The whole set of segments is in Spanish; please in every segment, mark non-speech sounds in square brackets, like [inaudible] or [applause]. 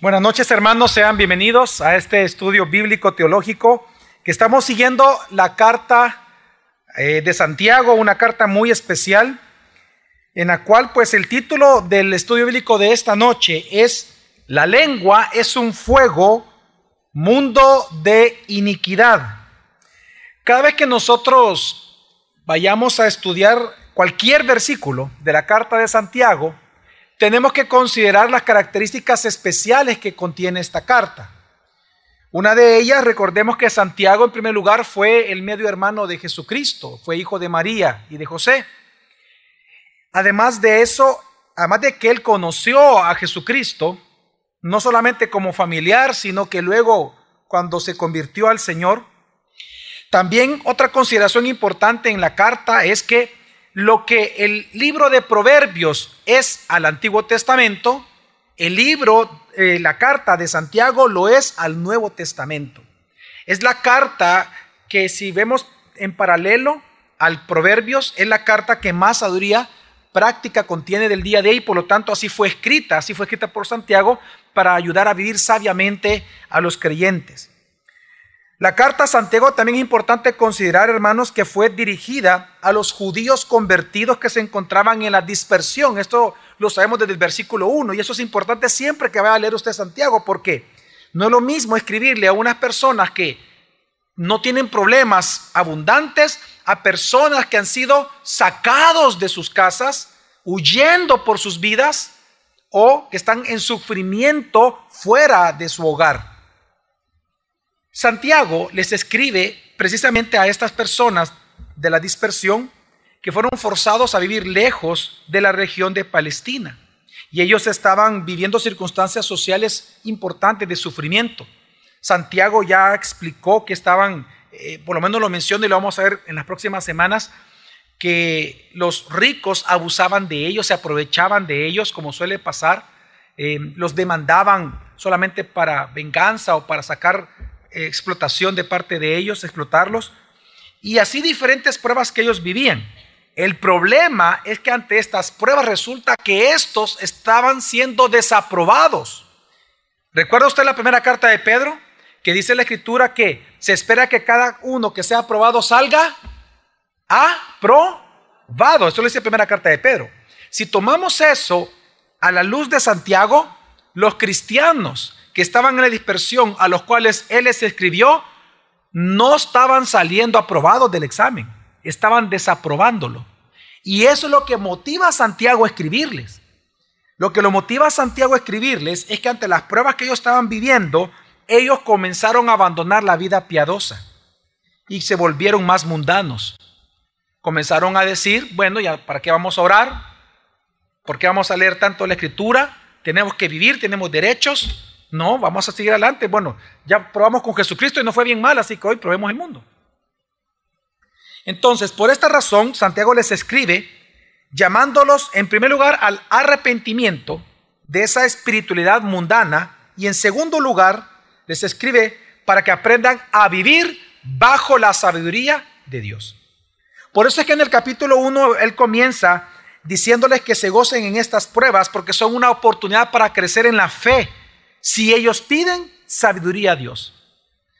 Buenas noches hermanos, sean bienvenidos a este estudio bíblico teológico que estamos siguiendo la carta eh, de Santiago, una carta muy especial en la cual pues el título del estudio bíblico de esta noche es La lengua es un fuego, mundo de iniquidad. Cada vez que nosotros vayamos a estudiar cualquier versículo de la carta de Santiago, tenemos que considerar las características especiales que contiene esta carta. Una de ellas, recordemos que Santiago en primer lugar fue el medio hermano de Jesucristo, fue hijo de María y de José. Además de eso, además de que él conoció a Jesucristo, no solamente como familiar, sino que luego cuando se convirtió al Señor, también otra consideración importante en la carta es que lo que el libro de Proverbios es al Antiguo Testamento, el libro, eh, la carta de Santiago lo es al Nuevo Testamento. Es la carta que si vemos en paralelo al Proverbios, es la carta que más sabiduría práctica contiene del día de hoy, por lo tanto así fue escrita, así fue escrita por Santiago para ayudar a vivir sabiamente a los creyentes. La carta a Santiago también es importante considerar, hermanos, que fue dirigida a los judíos convertidos que se encontraban en la dispersión. Esto lo sabemos desde el versículo 1 y eso es importante siempre que vaya a leer usted Santiago porque no es lo mismo escribirle a unas personas que no tienen problemas abundantes, a personas que han sido sacados de sus casas, huyendo por sus vidas o que están en sufrimiento fuera de su hogar. Santiago les escribe precisamente a estas personas de la dispersión que fueron forzados a vivir lejos de la región de Palestina. Y ellos estaban viviendo circunstancias sociales importantes de sufrimiento. Santiago ya explicó que estaban, eh, por lo menos lo menciona y lo vamos a ver en las próximas semanas, que los ricos abusaban de ellos, se aprovechaban de ellos, como suele pasar, eh, los demandaban solamente para venganza o para sacar explotación de parte de ellos, explotarlos, y así diferentes pruebas que ellos vivían. El problema es que ante estas pruebas resulta que estos estaban siendo desaprobados. ¿Recuerda usted la primera carta de Pedro? Que dice la escritura que se espera que cada uno que sea aprobado salga aprobado. Esto lo dice la primera carta de Pedro. Si tomamos eso a la luz de Santiago, los cristianos que estaban en la dispersión, a los cuales él les escribió, no estaban saliendo aprobados del examen, estaban desaprobándolo. Y eso es lo que motiva a Santiago a escribirles. Lo que lo motiva a Santiago a escribirles es que ante las pruebas que ellos estaban viviendo, ellos comenzaron a abandonar la vida piadosa y se volvieron más mundanos. Comenzaron a decir, bueno, ya para qué vamos a orar? ¿Por qué vamos a leer tanto la escritura? Tenemos que vivir, tenemos derechos. No, vamos a seguir adelante. Bueno, ya probamos con Jesucristo y no fue bien mal, así que hoy probemos el mundo. Entonces, por esta razón, Santiago les escribe llamándolos en primer lugar al arrepentimiento de esa espiritualidad mundana y en segundo lugar les escribe para que aprendan a vivir bajo la sabiduría de Dios. Por eso es que en el capítulo 1 él comienza diciéndoles que se gocen en estas pruebas porque son una oportunidad para crecer en la fe si ellos piden sabiduría a Dios.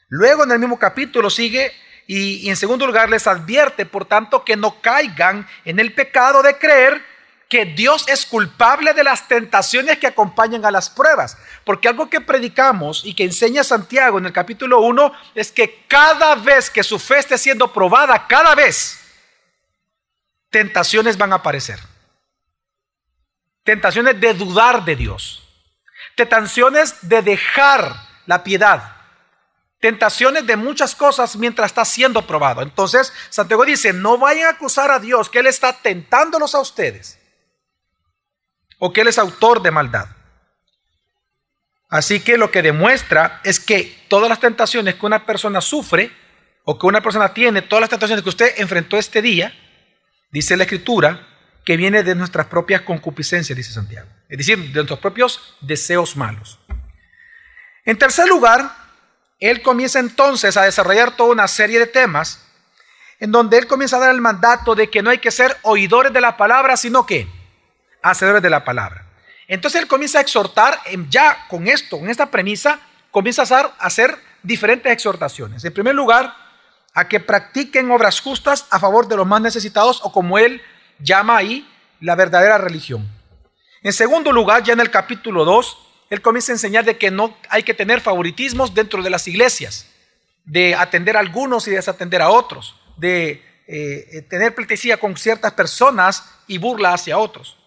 Luego en el mismo capítulo sigue y, en segundo lugar les advierte, por tanto, que no caigan en el pecado de creer que Dios es culpable de las tentaciones que acompañan a las pruebas. Porque algo que predicamos y que enseña Santiago en el capítulo 1 es que cada vez que su fe esté siendo probada, cada vez, tentaciones van a aparecer. Tentaciones de dudar de Dios Tentaciones de dejar la piedad. Tentaciones de muchas cosas mientras está siendo probado. Entonces, Santiago dice, no vayan a acusar a Dios que Él está tentándolos a ustedes. O que Él es autor de maldad. Así que lo que demuestra es que todas las tentaciones que una persona sufre o que una persona tiene, todas las tentaciones que usted enfrentó este día, dice la escritura, que viene de nuestras propias concupiscencias, dice Santiago. Es decir, de nuestros propios deseos malos. En tercer lugar, él comienza entonces a desarrollar toda una serie de temas en donde él comienza a dar el mandato de que no hay que ser oidores de la palabra, sino que hacedores de la palabra. Entonces él comienza a exhortar, ya con esto, con esta premisa, comienza a hacer diferentes exhortaciones. En primer lugar, a que practiquen obras justas a favor de los más necesitados o como él llama ahí la verdadera religión. En segundo lugar, ya en el capítulo 2, él comienza a enseñar de que no hay que tener favoritismos dentro de las iglesias, de atender a algunos y desatender a otros, de eh, tener pleitesía con ciertas personas y burla hacia otros.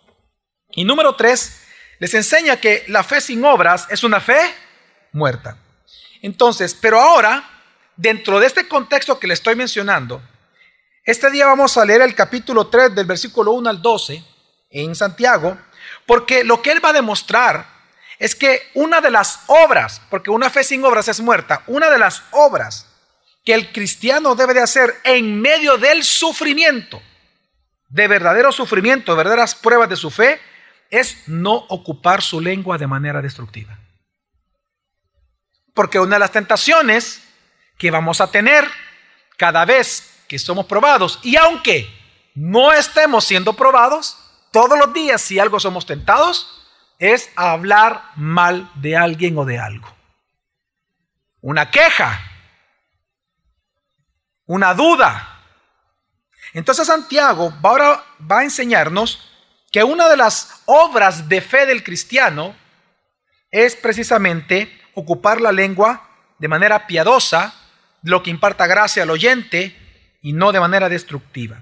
Y número tres, les enseña que la fe sin obras es una fe muerta. Entonces, pero ahora, dentro de este contexto que le estoy mencionando, este día vamos a leer el capítulo 3 del versículo 1 al 12 en Santiago, porque lo que él va a demostrar es que una de las obras, porque una fe sin obras es muerta, una de las obras que el cristiano debe de hacer en medio del sufrimiento, de verdadero sufrimiento, de verdaderas pruebas de su fe, es no ocupar su lengua de manera destructiva. Porque una de las tentaciones que vamos a tener cada vez que somos probados, y aunque no estemos siendo probados, todos los días si algo somos tentados, es hablar mal de alguien o de algo. Una queja, una duda. Entonces Santiago ahora va a enseñarnos que una de las obras de fe del cristiano es precisamente ocupar la lengua de manera piadosa, lo que imparta gracia al oyente y no de manera destructiva.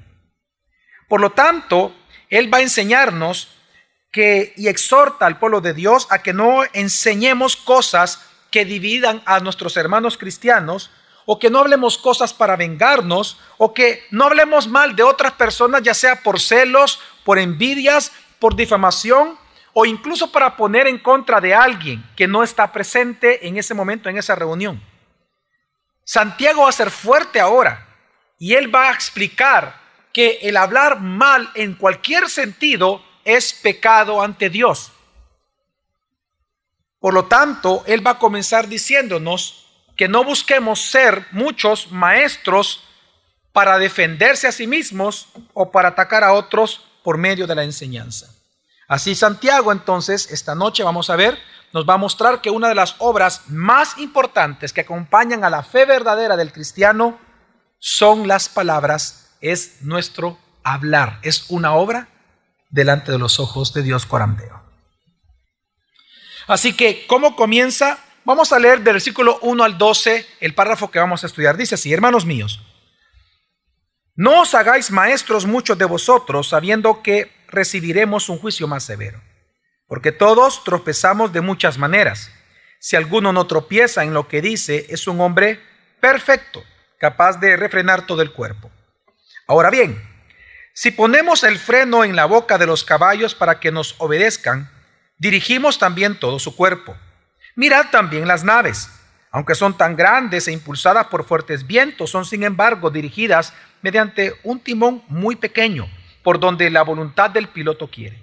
Por lo tanto, él va a enseñarnos que y exhorta al pueblo de Dios a que no enseñemos cosas que dividan a nuestros hermanos cristianos, o que no hablemos cosas para vengarnos, o que no hablemos mal de otras personas, ya sea por celos, por envidias, por difamación, o incluso para poner en contra de alguien que no está presente en ese momento, en esa reunión. Santiago va a ser fuerte ahora y él va a explicar que el hablar mal en cualquier sentido es pecado ante Dios. Por lo tanto, Él va a comenzar diciéndonos que no busquemos ser muchos maestros para defenderse a sí mismos o para atacar a otros por medio de la enseñanza. Así Santiago entonces, esta noche vamos a ver, nos va a mostrar que una de las obras más importantes que acompañan a la fe verdadera del cristiano son las palabras, es nuestro hablar, es una obra delante de los ojos de Dios corandeo. Así que, ¿cómo comienza? Vamos a leer del versículo 1 al 12 el párrafo que vamos a estudiar. Dice así, hermanos míos, no os hagáis maestros muchos de vosotros, sabiendo que recibiremos un juicio más severo. Porque todos tropezamos de muchas maneras. Si alguno no tropieza en lo que dice, es un hombre perfecto, capaz de refrenar todo el cuerpo. Ahora bien, si ponemos el freno en la boca de los caballos para que nos obedezcan, dirigimos también todo su cuerpo. Mirad también las naves, aunque son tan grandes e impulsadas por fuertes vientos, son sin embargo dirigidas mediante un timón muy pequeño, por donde la voluntad del piloto quiere.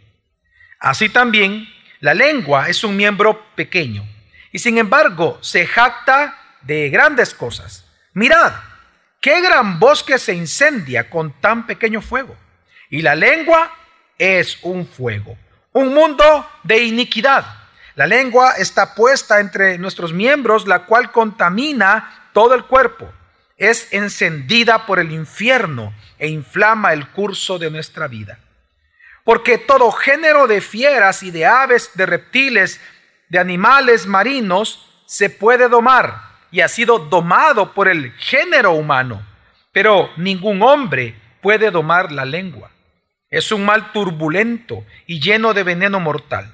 Así también, la lengua es un miembro pequeño, y sin embargo se jacta de grandes cosas. Mirad, qué gran bosque se incendia con tan pequeño fuego. Y la lengua es un fuego, un mundo de iniquidad. La lengua está puesta entre nuestros miembros, la cual contamina todo el cuerpo. Es encendida por el infierno e inflama el curso de nuestra vida. Porque todo género de fieras y de aves, de reptiles, de animales marinos, se puede domar y ha sido domado por el género humano. Pero ningún hombre puede domar la lengua es un mal turbulento y lleno de veneno mortal.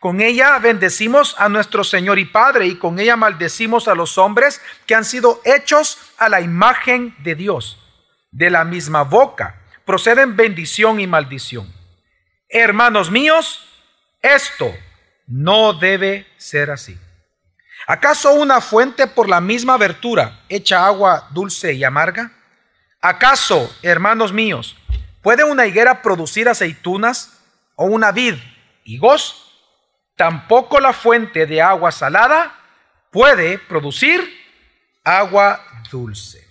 Con ella bendecimos a nuestro Señor y Padre y con ella maldecimos a los hombres que han sido hechos a la imagen de Dios. De la misma boca proceden bendición y maldición. Hermanos míos, esto no debe ser así. ¿Acaso una fuente por la misma abertura echa agua dulce y amarga? ¿Acaso, hermanos míos, ¿Puede una higuera producir aceitunas o una vid higos? Tampoco la fuente de agua salada puede producir agua dulce.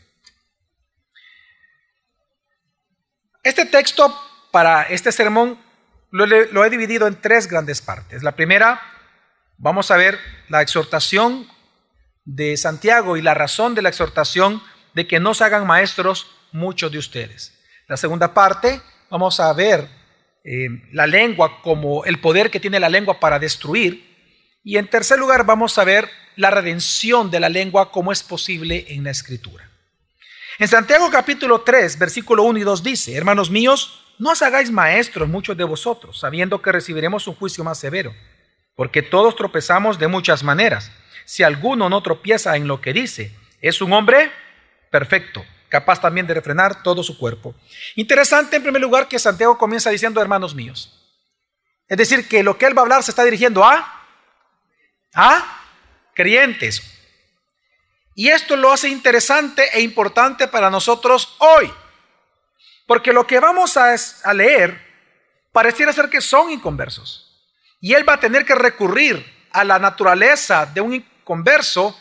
Este texto para este sermón lo, he dividido en tres grandes partes. La primera, vamos a ver la exhortación de Santiago y la razón de la exhortación de que no se hagan maestros muchos de ustedes. La segunda parte, vamos a ver eh, la lengua como el poder que tiene la lengua para destruir. Y en tercer lugar, vamos a ver la redención de la lengua como es posible en la escritura. En Santiago capítulo 3, versículo 1 y 2 dice, hermanos míos, no os hagáis maestros muchos de vosotros, sabiendo que recibiremos un juicio más severo, porque todos tropezamos de muchas maneras. Si alguno no tropieza en lo que dice, es un hombre perfecto, capaz también de refrenar todo su cuerpo. Interesante en primer lugar que Santiago comienza diciendo, hermanos míos. Es decir, que lo que él va a hablar se está dirigiendo a, a creyentes. Y esto lo hace interesante e importante para nosotros hoy. Porque lo que vamos a, leer pareciera ser que son inconversos. Y él va a tener que recurrir a la naturaleza de un inconverso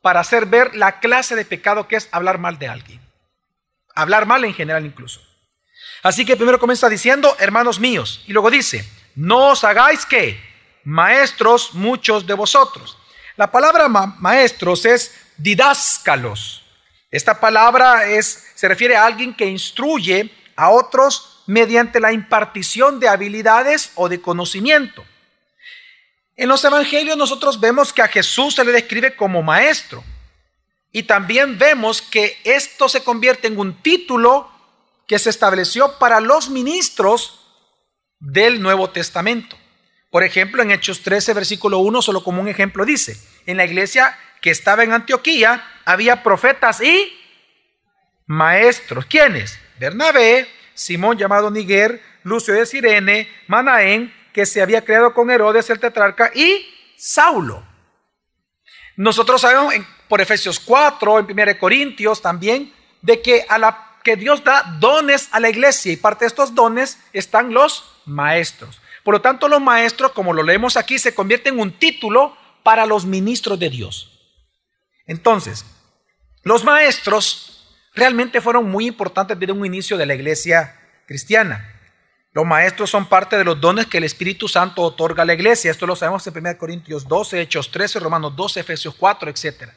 para hacer ver la clase de pecado que es hablar mal de alguien. Hablar mal en general incluso. Así que primero comienza diciendo, hermanos míos, y luego dice, no os hagáis que maestros muchos de vosotros. La palabra maestros es didáscalos. Esta palabra es, se refiere a alguien que instruye a otros mediante la impartición de habilidades o de conocimiento. En los evangelios nosotros vemos que a Jesús se le describe como maestro. Y también vemos que esto se convierte en un título que se estableció para los ministros del Nuevo Testamento. Por ejemplo, en Hechos 13, versículo 1, solo como un ejemplo dice, en la iglesia que estaba en Antioquía, había profetas y maestros. ¿Quiénes? Bernabé, Simón llamado Niguer, Lucio de Sirene, Manaén, que se había creado con Herodes el tetrarca, y Saulo. Nosotros sabemos por Efesios 4, en 1 Corintios también, de que a la que Dios da dones a la iglesia y parte de estos dones están los maestros. Por lo tanto, los maestros, como lo leemos aquí, se convierten en un título para los ministros de Dios. Entonces, los maestros realmente fueron muy importantes desde un inicio de la iglesia cristiana. Los maestros son parte de los dones que el Espíritu Santo otorga a la iglesia. Esto lo sabemos en 1 Corintios 12, Hechos 13, Romanos 12, Efesios 4, etc.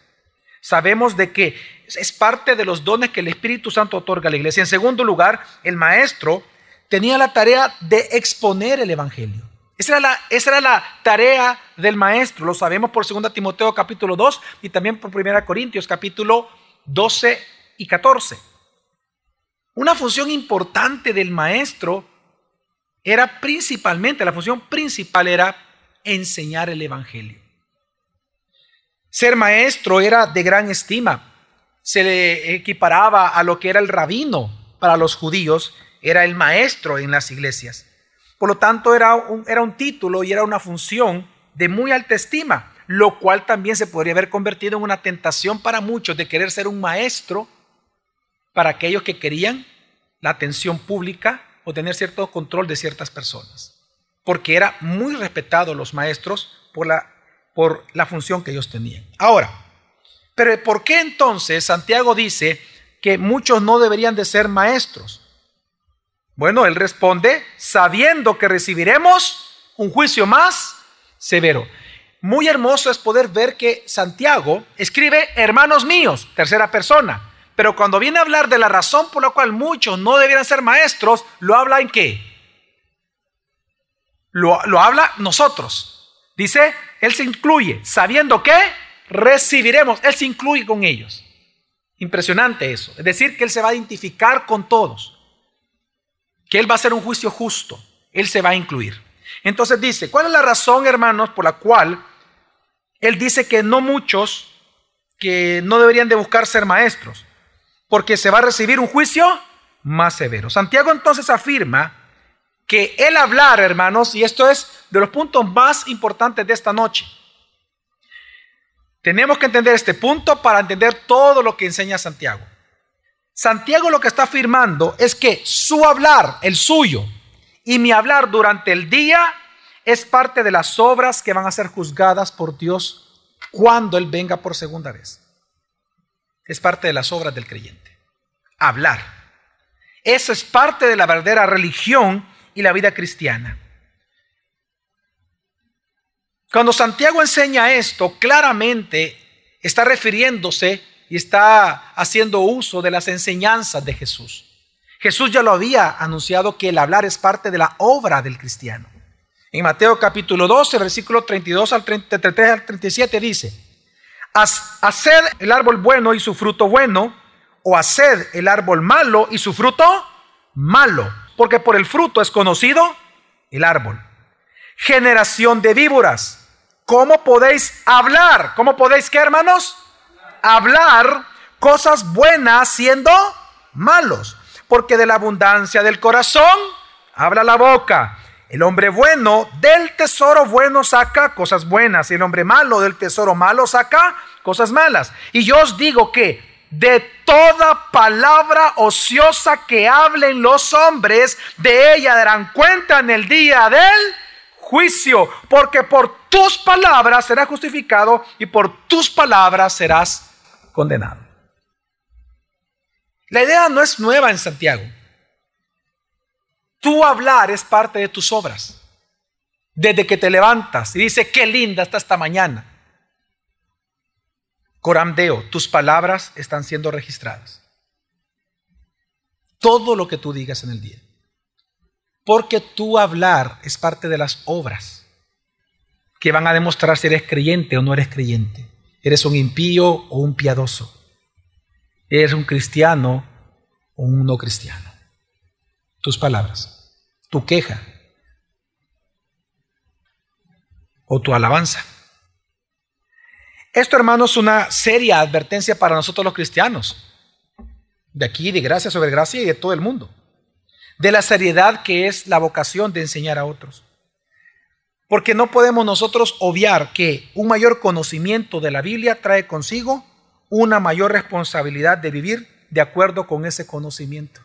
Sabemos de que es parte de los dones que el Espíritu Santo otorga a la iglesia. En segundo lugar, el maestro tenía la tarea de exponer el Evangelio. Esa era, la, tarea del maestro, lo sabemos por 2 Timoteo capítulo 2 y también por 1 Corintios capítulo 12 y 14. Una función importante del maestro era principalmente, la función principal era enseñar el Evangelio. Ser maestro era de gran estima, se le equiparaba a lo que era el rabino para los judíos, era el maestro en las iglesias. Por lo tanto, era un, era un título y era una función de muy alta estima, lo cual también se podría haber convertido en una tentación para muchos de querer ser un maestro para aquellos que querían la atención pública o tener cierto control de ciertas personas. Porque era muy respetado los maestros por la, por la función que ellos tenían. Ahora, pero ¿por qué entonces Santiago dice que muchos no deberían de ser maestros? Bueno, él responde, sabiendo que recibiremos un juicio más severo. Muy hermoso es poder ver que Santiago escribe, hermanos míos, tercera persona, pero cuando viene a hablar de la razón por la cual muchos no debieran ser maestros, lo habla en qué? Lo, lo habla nosotros. Dice, él se incluye, sabiendo que recibiremos, él se incluye con ellos. Impresionante eso. Es decir, que él se va a identificar con todos que Él va a hacer un juicio justo. Él se va a incluir. Entonces dice, ¿cuál es la razón, hermanos, por la cual Él dice que no muchos, que no deberían de buscar ser maestros? Porque se va a recibir un juicio más severo. Santiago entonces afirma que el hablar, hermanos, y esto es de los puntos más importantes de esta noche, tenemos que entender este punto para entender todo lo que enseña Santiago. Santiago lo que está afirmando es que su hablar, el suyo, y mi hablar durante el día es parte de las obras que van a ser juzgadas por Dios cuando Él venga por segunda vez. Es parte de las obras del creyente. Hablar. Eso es parte de la verdadera religión y la vida cristiana. Cuando Santiago enseña esto, claramente está refiriéndose y está haciendo uso de las enseñanzas de Jesús. Jesús ya lo había anunciado que el hablar es parte de la obra del cristiano. En Mateo capítulo 12, versículo 32 al 33 al 37 dice, haced el árbol bueno y su fruto bueno, o haced el árbol malo y su fruto malo, porque por el fruto es conocido el árbol. Generación de víboras, ¿cómo podéis hablar? ¿Cómo podéis qué, hermanos? Hablar cosas buenas siendo malos, porque de la abundancia del corazón habla la boca. El hombre bueno del tesoro bueno saca cosas buenas y el hombre malo del tesoro malo saca cosas malas. Y yo os digo que de toda palabra ociosa que hablen los hombres, de ella darán cuenta en el día del juicio, porque por tus palabras serás justificado y por tus palabras serás condenado. La idea no es nueva en Santiago. Tu hablar es parte de tus obras. Desde que te levantas y dice, qué linda está esta mañana. Coramdeo, tus palabras están siendo registradas. Todo lo que tú digas en el día. Porque tu hablar es parte de las obras que van a demostrar si eres creyente o no eres creyente. Eres un impío o un piadoso. Eres un cristiano o un no cristiano. Tus palabras, tu queja o tu alabanza. Esto, hermanos, es una seria advertencia para nosotros los cristianos, de aquí, de gracia sobre gracia y de todo el mundo, de la seriedad que es la vocación de enseñar a otros. Porque no podemos nosotros obviar que un mayor conocimiento de la Biblia trae consigo una mayor responsabilidad de vivir de acuerdo con ese conocimiento.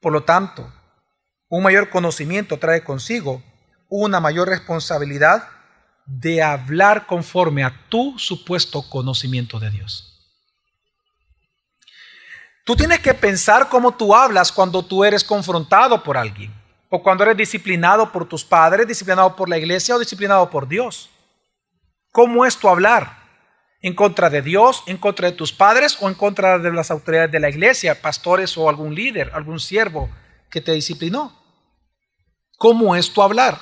Por lo tanto, un mayor conocimiento trae consigo una mayor responsabilidad de hablar conforme a tu supuesto conocimiento de Dios. Tú tienes que pensar cómo tú hablas cuando tú eres confrontado por alguien, o cuando eres disciplinado por tus padres, disciplinado por la iglesia o disciplinado por Dios. ¿Cómo es tu hablar? ¿En contra de Dios, en contra de tus padres o en contra de las autoridades de la iglesia, pastores o algún líder, algún siervo que te disciplinó? ¿Cómo es tu hablar?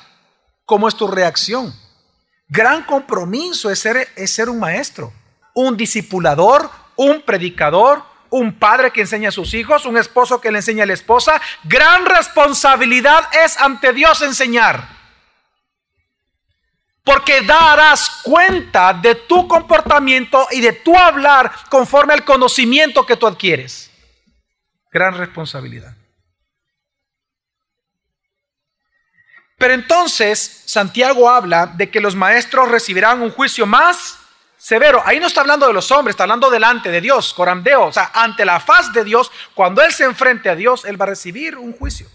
¿Cómo es tu reacción? Gran compromiso es ser, es ser un maestro, un discipulador, un predicador, un padre que enseña a sus hijos, un esposo que le enseña a la esposa. Gran responsabilidad es ante Dios enseñar. Porque darás cuenta de tu comportamiento y de tu hablar conforme al conocimiento que tú adquieres. Gran responsabilidad. Pero entonces Santiago habla de que los maestros recibirán un juicio más severo. Ahí no está hablando de los hombres, está hablando delante de Dios, corandeo, o sea, ante la faz de Dios, cuando Él se enfrente a Dios, Él va a recibir un juicio.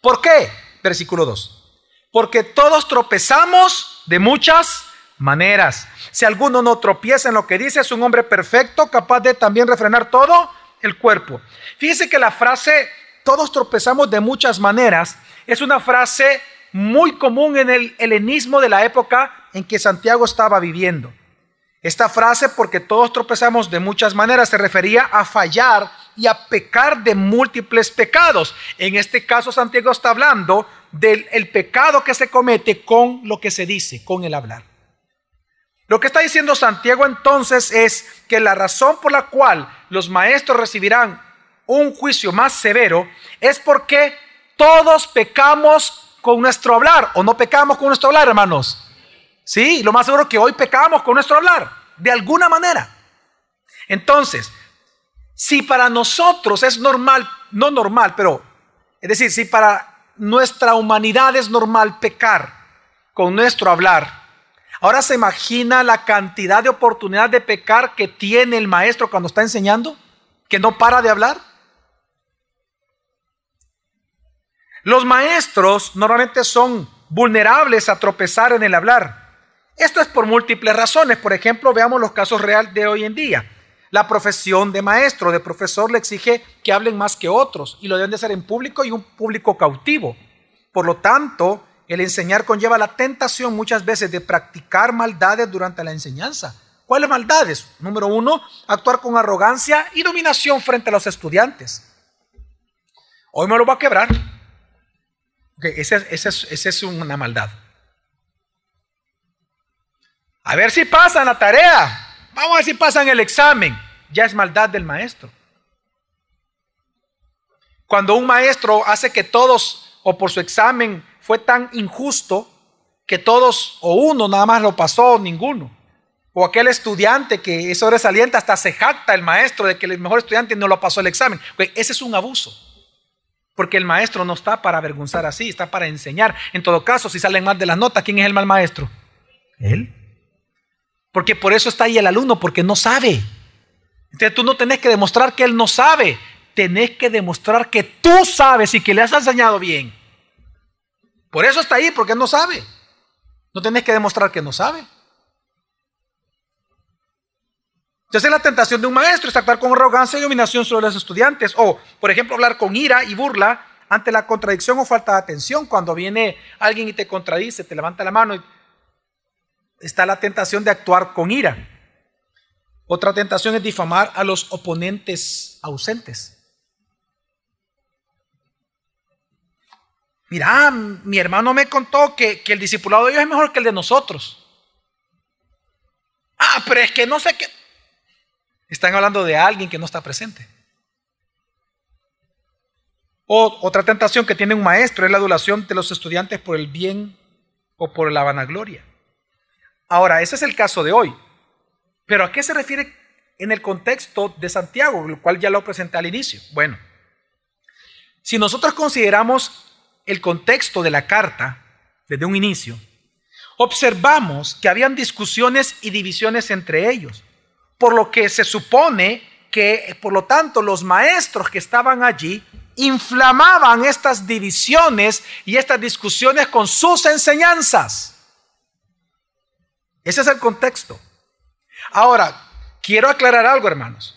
¿Por qué? Versículo 2. Porque todos tropezamos de muchas maneras. Si alguno no tropieza en lo que dice, es un hombre perfecto, capaz de también refrenar todo el cuerpo. Fíjese que la frase todos tropezamos de muchas maneras es una frase muy común en el helenismo de la época en que Santiago estaba viviendo. Esta frase, porque todos tropezamos de muchas maneras, se refería a fallar y a pecar de múltiples pecados. En este caso, Santiago está hablando del pecado que se comete con lo que se dice, con el hablar. Lo que está diciendo Santiago entonces es que la razón por la cual los maestros recibirán un juicio más severo es porque todos pecamos con nuestro hablar o no pecamos con nuestro hablar, hermanos. Sí, lo más seguro que hoy pecamos con nuestro hablar, de alguna manera. Entonces, si para nosotros es normal, no normal, pero es decir, si para nuestra humanidad es normal pecar con nuestro hablar, ahora se imagina la cantidad de oportunidad de pecar que tiene el maestro cuando está enseñando, que no para de hablar. Los maestros normalmente son vulnerables a tropezar en el hablar. Esto es por múltiples razones. Por ejemplo, veamos los casos reales de hoy en día. La profesión de maestro, de profesor, le exige que hablen más que otros y lo deben de hacer en público y un público cautivo. Por lo tanto, el enseñar conlleva la tentación muchas veces de practicar maldades durante la enseñanza. ¿Cuáles maldades? Número uno, actuar con arrogancia y dominación frente a los estudiantes. Hoy me lo va a quebrar. Esa, es una maldad. A ver si pasan la tarea. Vamos a ver si pasan el examen. Ya es maldad del maestro. Cuando un maestro hace que todos, o por su examen fue tan injusto, que todos, o uno nada más lo pasó, ninguno. O aquel estudiante que es sobresaliente, hasta se jacta el maestro de que el mejor estudiante no lo pasó el examen. ese es un abuso. Porque el maestro no está para avergonzar así, está para enseñar. En todo caso, si salen mal de las notas, ¿quién es el mal maestro? Él. Porque por eso está ahí el alumno, porque no sabe. Entonces tú no tenés que demostrar que él no sabe, tenés que demostrar que tú sabes y que le has enseñado bien. Por eso está ahí, porque no sabe. No tenés que demostrar que no sabe. Entonces la tentación de un maestro es actuar con arrogancia y dominación sobre los estudiantes. O, por ejemplo, hablar con ira y burla ante la contradicción o falta de atención. Cuando viene alguien y te contradice, te levanta la mano y está la tentación de actuar con ira. Otra tentación es difamar a los oponentes ausentes. Mira, mi hermano me contó que, el discipulado de ellos es mejor que el de nosotros. Ah, pero es que no sé qué. Están hablando de alguien que no está presente. O otra tentación que tiene un maestro es la adulación de los estudiantes por el bien o por la vanagloria. Ahora, ese es el caso de hoy. Pero ¿a qué se refiere en el contexto de Santiago, el cual ya lo presenté al inicio? Bueno, si nosotros consideramos el contexto de la carta desde un inicio, observamos que habían discusiones y divisiones entre ellos, por lo que se supone que, por lo tanto, los maestros que estaban allí inflamaban estas divisiones y estas discusiones con sus enseñanzas. Ese es el contexto. Ahora, quiero aclarar algo, hermanos.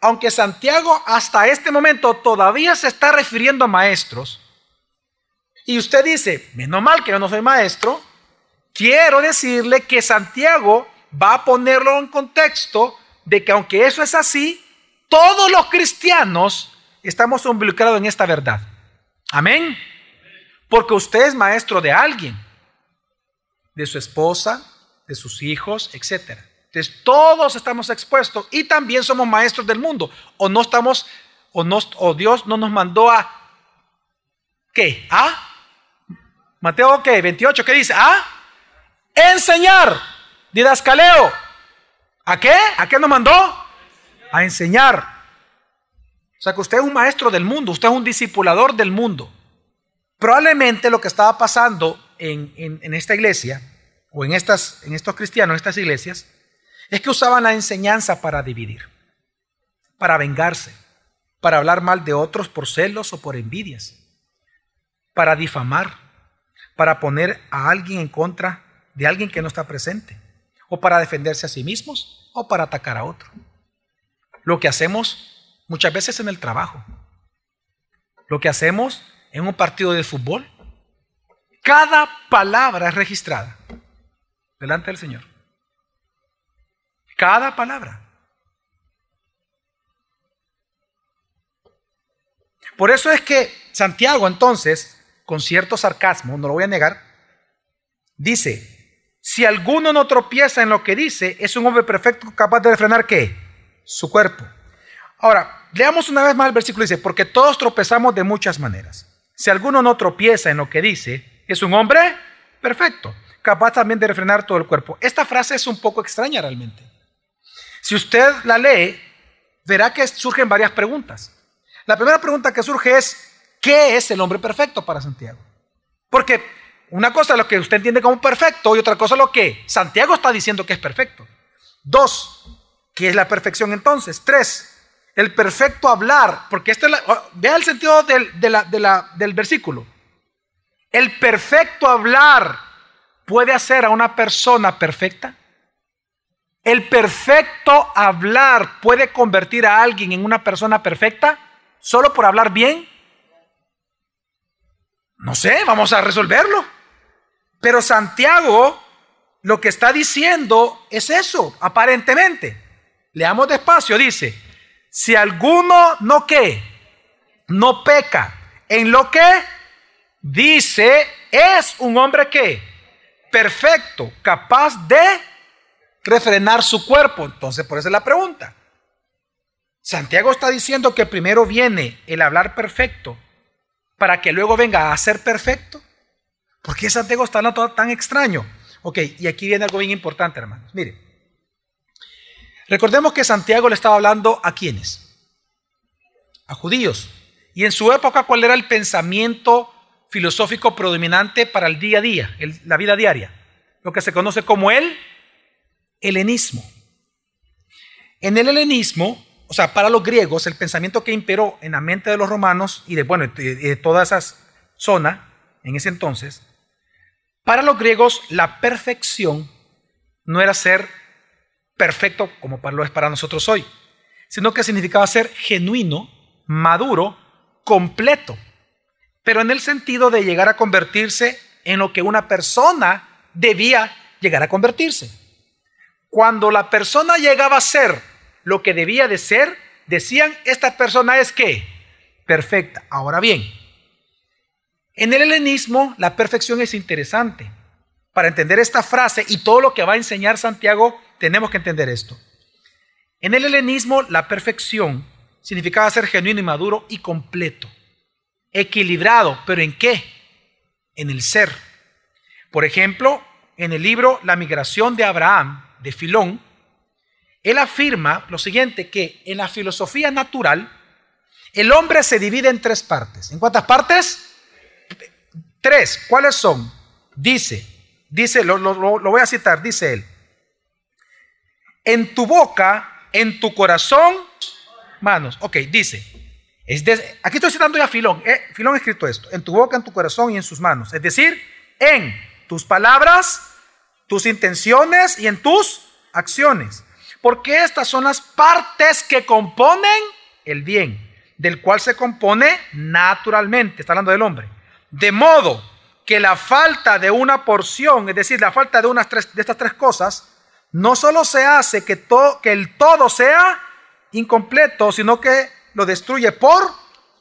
Aunque Santiago hasta este momento todavía se está refiriendo a maestros, y usted dice, menos mal que yo no soy maestro, quiero decirle que Santiago va a ponerlo en contexto de que aunque eso es así, todos los cristianos estamos involucrados en esta verdad. Amén. Porque usted es maestro de alguien, de su esposa, de sus hijos, etc. Entonces todos estamos expuestos y también somos maestros del mundo. O no estamos, o, Dios no nos mandó a, ¿qué? A Mateo, ¿qué? 28, ¿qué dice? A enseñar. Didascaleo. ¿A qué? ¿A qué nos mandó? A enseñar. O sea que usted es un maestro del mundo, usted es un discipulador del mundo. Probablemente lo que estaba pasando en, en, esta iglesia, o en, estas, en estos cristianos, en estas iglesias, es que usaban la enseñanza para dividir, para vengarse, para hablar mal de otros por celos o por envidias, para difamar, para poner a alguien en contra de alguien que no está presente, o para defenderse a sí mismos, o para atacar a otro. Lo que hacemos muchas veces en el trabajo, lo que hacemos en un partido de fútbol, cada palabra es registrada delante del Señor. Cada palabra. Por eso es que Santiago entonces con cierto sarcasmo, no lo voy a negar, dice, si alguno no tropieza en lo que dice, es un hombre perfecto capaz de refrenar qué? Su cuerpo. Ahora, leamos una vez más el versículo, dice, porque todos tropezamos de muchas maneras. Si alguno no tropieza en lo que dice, es un hombre perfecto, capaz también de refrenar todo el cuerpo. Esta frase es un poco extraña realmente. Si usted la lee, verá que surgen varias preguntas. La primera pregunta que surge es, ¿Qué es el hombre perfecto para Santiago? Porque una cosa es lo que usted entiende como perfecto y otra cosa es lo que Santiago está diciendo que es perfecto. Dos, ¿qué es la perfección entonces? Tres, el perfecto hablar, porque este vea el sentido del, del versículo. El perfecto hablar puede hacer a una persona perfecta. El perfecto hablar puede convertir a alguien en una persona perfecta solo por hablar bien. No sé, vamos a resolverlo. Pero Santiago lo que está diciendo es eso, aparentemente. Leamos despacio, dice, si alguno no que, no peca en lo que dice, es un hombre que, perfecto, capaz de refrenar su cuerpo. Entonces, por eso es la pregunta. Santiago está diciendo que primero viene el hablar perfecto para que luego venga a ser perfecto. ¿Por qué Santiago está tan extraño? Ok, y aquí viene algo bien importante, hermanos. Mire, recordemos que Santiago le estaba hablando a quiénes? A judíos. Y en su época, ¿cuál era el pensamiento filosófico predominante para el día a día, la vida diaria? Lo que se conoce como el helenismo. En el helenismo, o sea, para los griegos, el pensamiento que imperó en la mente de los romanos y de, bueno, de zona en ese entonces, para los griegos la perfección no era ser perfecto como lo es para nosotros hoy, sino que significaba ser genuino, maduro, completo, pero en el sentido de llegar a convertirse en lo que una persona debía llegar a convertirse. Cuando la persona llegaba a ser lo que debía de ser, decían, esta persona es que perfecta. Ahora bien, en el helenismo la perfección es interesante. Para entender esta frase y todo lo que va a enseñar Santiago, tenemos que entender esto. En el helenismo la perfección significaba ser genuino y maduro y completo, equilibrado, pero ¿en qué? En el ser. Por ejemplo, en el libro La migración de Abraham, de Filón, él afirma lo siguiente, que en la filosofía natural, el hombre se divide en tres partes. ¿En cuántas partes? Tres, ¿cuáles son? Dice, dice, lo, voy a citar, dice él. En tu boca, en tu corazón, manos. Ok, dice. Aquí estoy citando ya a Filón. Eh, Filón ha escrito esto. En tu boca, en tu corazón y en sus manos. Es decir, en tus palabras, tus intenciones y en tus acciones. Porque estas son las partes que componen el bien, del cual se compone naturalmente. Está hablando del hombre de modo que la falta de una porción, es decir, la falta de, unas tres, de estas tres cosas, no solo se hace que, que el todo sea incompleto, sino que lo destruye por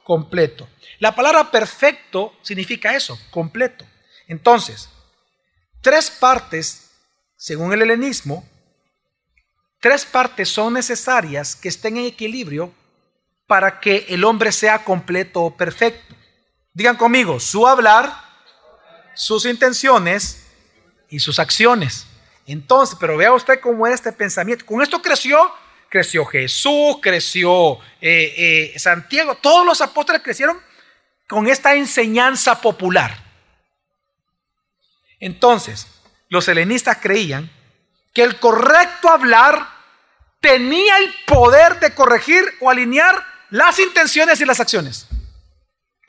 completo. La palabra perfecto significa eso, completo. Entonces, tres partes, según el helenismo, tres partes son necesarias que estén en equilibrio para que el hombre sea completo o perfecto. Digan conmigo, su hablar, sus intenciones y sus acciones. Entonces, pero vea usted cómo era este pensamiento. Con esto creció, creció Jesús, creció eh, eh, Santiago, todos los apóstoles crecieron con esta enseñanza popular. Entonces, los helenistas creían que el correcto hablar tenía el poder de corregir o alinear las intenciones y las acciones.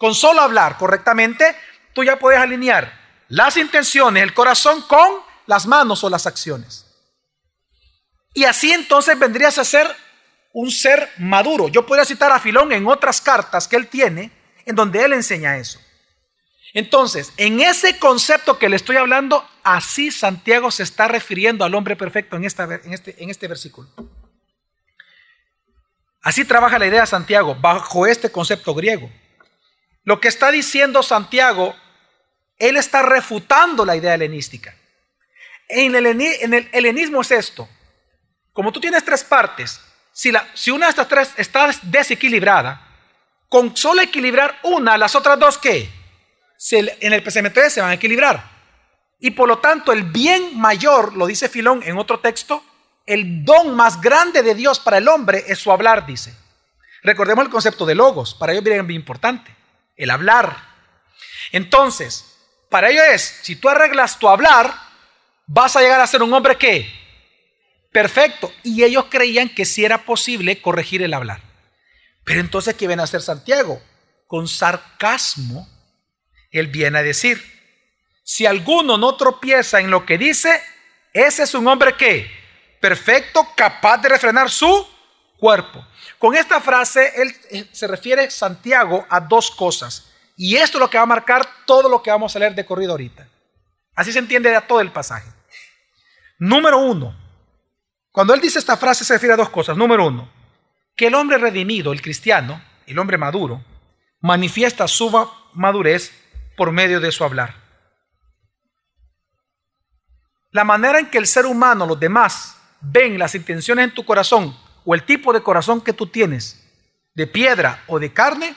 Con solo hablar correctamente, tú ya puedes alinear las intenciones, el corazón con las manos o las acciones. Y así entonces vendrías a ser un ser maduro. Yo podría citar a Filón en otras cartas que él tiene, en donde él enseña eso. Entonces, en ese concepto que le estoy hablando, así Santiago se está refiriendo al hombre perfecto en, en, este, en este versículo. Así trabaja la idea Santiago, bajo este concepto griego. Lo que está diciendo Santiago, él está refutando la idea helenística. En el, helenismo es esto. Como tú tienes tres partes, si, la, si una de estas tres está desequilibrada, con solo equilibrar una, las otras dos, ¿qué? en el pensamiento se van a equilibrar. Y por lo tanto, el bien mayor, lo dice Filón en otro texto, el don más grande de Dios para el hombre es su hablar, dice. Recordemos el concepto de logos, para ello es bien importante el hablar. Entonces, para ello es, si tú arreglas tu hablar, vas a llegar a ser un hombre que perfecto. Y ellos creían que sí era posible corregir el hablar. Pero entonces, ¿qué viene a hacer Santiago? Con sarcasmo, él viene a decir, si alguno no tropieza en lo que dice, ese es un hombre que perfecto, capaz de refrenar su cuerpo. Con esta frase, él se refiere Santiago a dos cosas. Y esto es lo que va a marcar todo lo que vamos a leer de corrido ahorita. Así se entiende ya todo el pasaje. Número uno, cuando él dice esta frase se refiere a dos cosas. Número uno, que el hombre redimido, el cristiano, el hombre maduro, manifiesta su madurez por medio de su hablar. La manera en que el ser humano, los demás, ven las intenciones en tu corazón o el tipo de corazón que tú tienes, de piedra o de carne,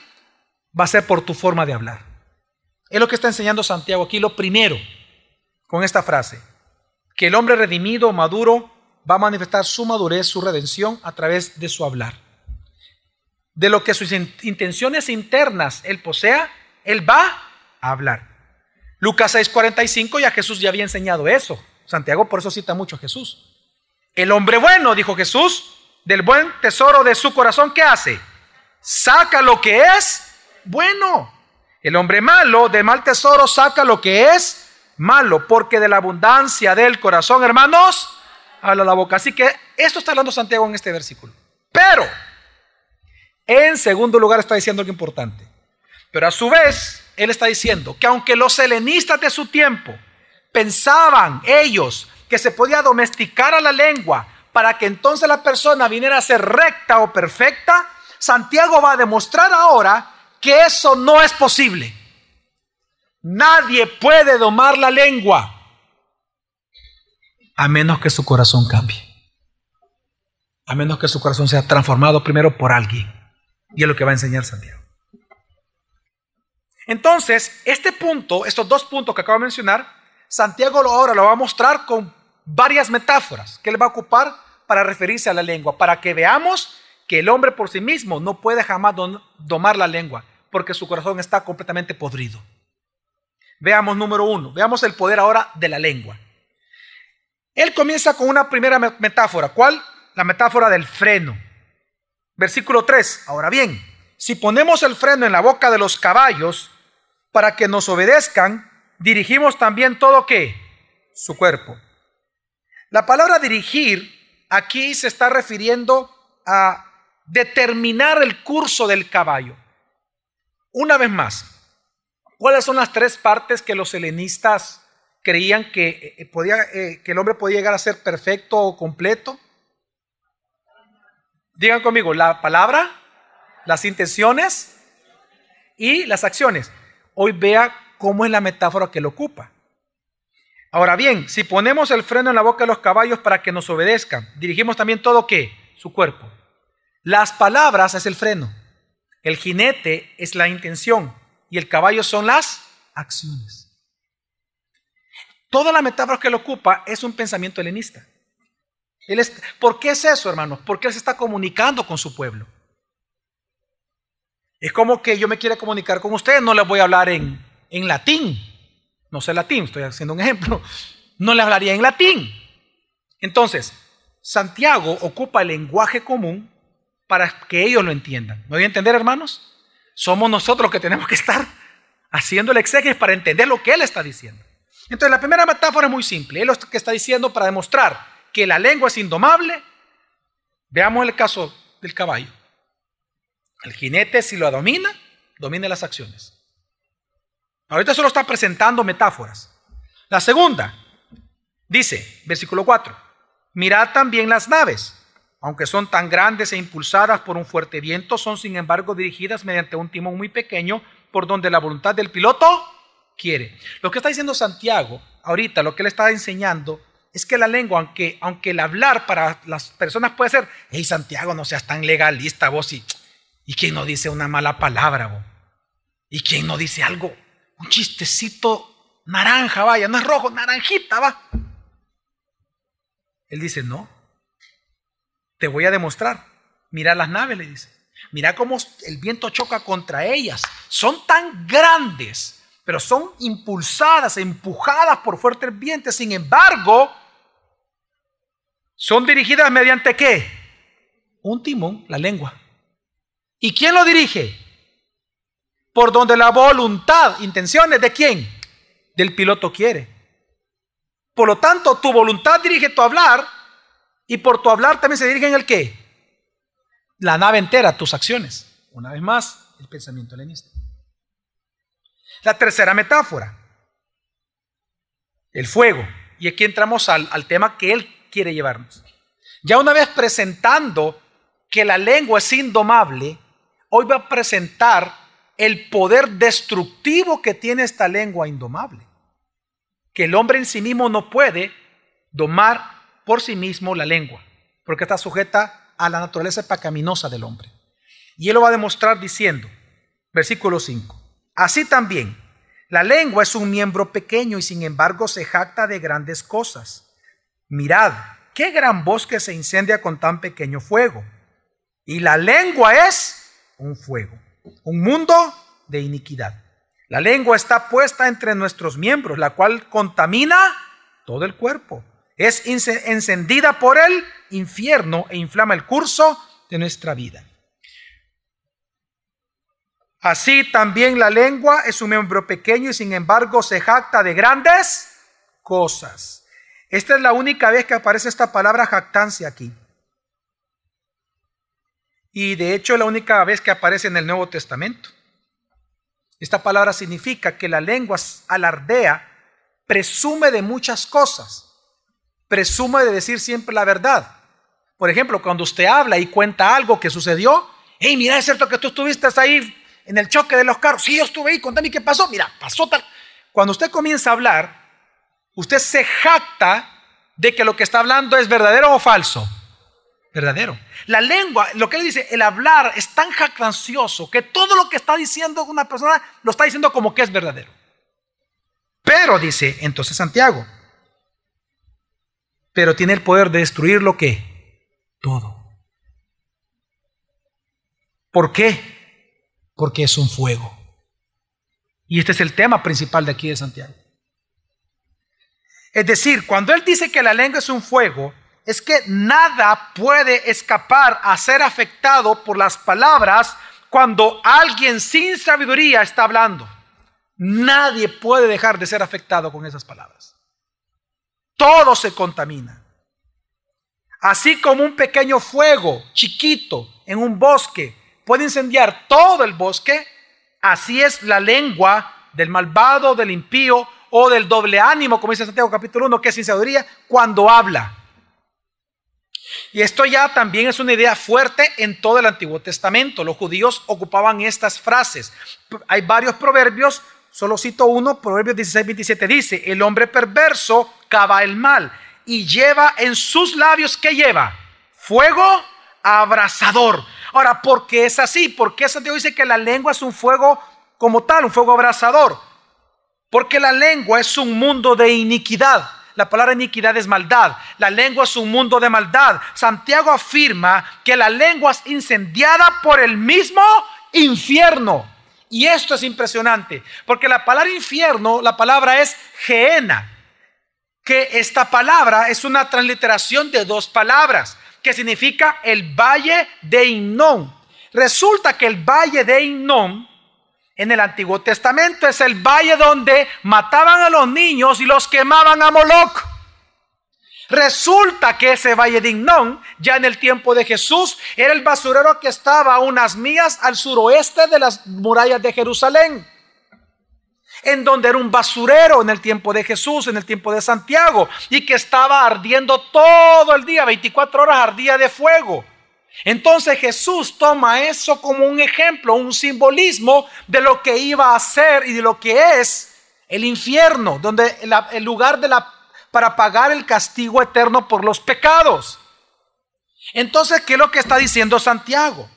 va a ser por tu forma de hablar. Es lo que está enseñando Santiago aquí, lo primero, con esta frase, que el hombre redimido, maduro, va a manifestar su madurez, su redención a través de su hablar. De lo que sus intenciones internas él posea, él va a hablar. Lucas 6:45 ya Jesús ya había enseñado eso. Santiago por eso cita mucho a Jesús. El hombre bueno, dijo Jesús, del buen tesoro de su corazón, ¿qué hace? Saca lo que es bueno. El hombre malo, del mal tesoro, saca lo que es malo, porque de la abundancia del corazón, hermanos, habla la boca. Así que esto está hablando Santiago en este versículo. Pero, en segundo lugar, está diciendo algo importante. Pero a su vez, él está diciendo que aunque los helenistas de su tiempo pensaban ellos que se podía domesticar a la lengua para que entonces la persona viniera a ser recta o perfecta, Santiago va a demostrar ahora que eso no es posible. Nadie puede domar la lengua a menos que su corazón cambie. A menos que su corazón sea transformado primero por alguien. Y es lo que va a enseñar Santiago. Entonces, este punto, estos dos puntos que acabo de mencionar, Santiago ahora lo va a mostrar con varias metáforas que él va a ocupar para referirse a la lengua, para que veamos que el hombre por sí mismo no puede jamás domar la lengua, porque su corazón está completamente podrido. Veamos número uno, veamos el poder ahora de la lengua. Él comienza con una primera metáfora. ¿Cuál? La metáfora del freno. Versículo 3. Ahora bien, si ponemos el freno en la boca de los caballos para que nos obedezcan, dirigimos también todo qué? Su cuerpo. La palabra dirigir aquí se está refiriendo a determinar el curso del caballo. Una vez más, ¿cuáles son las tres partes que los helenistas creían que, eh, podía, eh, que el hombre podía llegar a ser perfecto o completo? Digan conmigo, la palabra, las intenciones y las acciones. Hoy vea cómo es la metáfora que lo ocupa. Ahora bien, si ponemos el freno en la boca de los caballos para que nos obedezcan, dirigimos también todo qué? Su cuerpo. Las palabras es el freno, el jinete es la intención y el caballo son las acciones. Toda la metáfora que él ocupa es un pensamiento helenista. Él ¿Por qué es eso, hermanos? Porque él se está comunicando con su pueblo. Es como que yo me quiera comunicar con ustedes, no les voy a hablar en, en latín. No sé latín, estoy haciendo un ejemplo. No les hablaría en latín. Entonces, Santiago ocupa el lenguaje común para que ellos lo entiendan. ¿Me voy a entender, hermanos? Somos nosotros los que tenemos que estar haciendo el exégesis para entender lo que él está diciendo. Entonces la primera metáfora es muy simple. Él lo que está diciendo para demostrar que la lengua es indomable. Veamos el caso del caballo. El jinete si lo domina, domina las acciones. Ahorita solo está presentando metáforas. La segunda, dice, versículo 4, mirad también las naves, aunque son tan grandes e impulsadas por un fuerte viento, son sin embargo dirigidas mediante un timón muy pequeño por donde la voluntad del piloto quiere. Lo que está diciendo Santiago, ahorita lo que él está enseñando, es que la lengua, aunque, aunque el hablar para las personas puede ser, hey Santiago, no seas tan legalista vos y, y quién no dice una mala palabra vos, y quién no dice algo, un chistecito naranja, vaya, no es rojo, naranjita, va. Él dice, no, te voy a demostrar. Mira las naves, le dice. Mira cómo el viento choca contra ellas. Son tan grandes pero son impulsadas, empujadas por fuertes vientos. Sin embargo, son dirigidas mediante qué? Un timón, la lengua. ¿Y quién lo dirige? Por donde la voluntad, intenciones de quién? Del piloto quiere. Por lo tanto, tu voluntad dirige tu hablar y por tu hablar también se dirigen el qué? La nave entera, tus acciones. Una vez más, el pensamiento helenista. La tercera metáfora. el fuego. Y aquí entramos al, al tema que Él quiere llevarnos. Ya una vez presentando que la lengua es indomable, hoy va a presentar el poder destructivo que tiene esta lengua indomable. Que el hombre en sí mismo no puede domar por sí mismo la lengua, porque está sujeta a la naturaleza pecaminosa del hombre. Y él lo va a demostrar diciendo, versículo 5, así también, la lengua es un miembro pequeño y sin embargo se jacta de grandes cosas. Mirad, qué gran bosque se incendia con tan pequeño fuego. Y la lengua es un fuego, un mundo de iniquidad. La lengua está puesta entre nuestros miembros, la cual contamina todo el cuerpo. Es encendida por el infierno e inflama el curso de nuestra vida. Así también la lengua es un miembro pequeño y sin embargo se jacta de grandes cosas. Esta es la única vez que aparece esta palabra jactancia aquí. Y de hecho es la única vez que aparece en el Nuevo Testamento. Esta palabra significa que la lengua alardea, presume de muchas cosas, presume de decir siempre la verdad. Por ejemplo, cuando usted habla y cuenta algo que sucedió, hey, mira, es cierto que tú estuviste ahí en el choque de los carros. Sí, yo estuve ahí, contame qué pasó. Mira, pasó tal. Cuando usted comienza a hablar, usted se jacta de que lo que está hablando es verdadero o falso. Verdadero. La lengua, lo que él dice, el hablar es tan jactancioso que todo lo que está diciendo una persona lo está diciendo como que es verdadero. Pero dice entonces Santiago, pero tiene el poder de destruir lo que todo. ¿Por qué? porque es un fuego. Y este es el tema principal de aquí de Santiago. Es decir, cuando él dice que la lengua es un fuego, es que nada puede escapar a ser afectado por las palabras cuando alguien sin sabiduría está hablando. Nadie puede dejar de ser afectado con esas palabras. Todo se contamina. Así como un pequeño fuego chiquito en un bosque puede incendiar todo el bosque, así es la lengua del malvado, del impío o del doble ánimo, como dice Santiago capítulo 1, que es sin sabiduría, cuando habla. Y esto ya también es una idea fuerte en todo el Antiguo Testamento. Los judíos ocupaban estas frases. Hay varios proverbios, solo cito uno, Proverbios 16, 27 dice, el hombre perverso cava el mal y lleva en sus labios, ¿qué lleva? Fuego abrasador. Ahora, ¿por qué es así? ¿Por qué Santiago dice que la lengua es un fuego como tal, un fuego abrasador? Porque la lengua es un mundo de iniquidad. La palabra iniquidad es maldad. La lengua es un mundo de maldad. Santiago afirma que la lengua es incendiada por el mismo infierno. Y esto es impresionante, porque la palabra infierno, la palabra es geena, que esta palabra es una transliteración de dos palabras que significa el valle de Innón. Resulta que el valle de Innón en el Antiguo Testamento es el valle donde mataban a los niños y los quemaban a Moloch. Resulta que ese valle de Innón, ya en el tiempo de Jesús, era el basurero que estaba a unas millas al suroeste de las murallas de Jerusalén en donde era un basurero en el tiempo de Jesús, en el tiempo de Santiago, y que estaba ardiendo todo el día, 24 horas ardía de fuego. Entonces Jesús toma eso como un ejemplo, un simbolismo de lo que iba a ser y de lo que es el infierno, donde el lugar para pagar el castigo eterno por los pecados. Entonces, ¿qué es lo que está diciendo Santiago?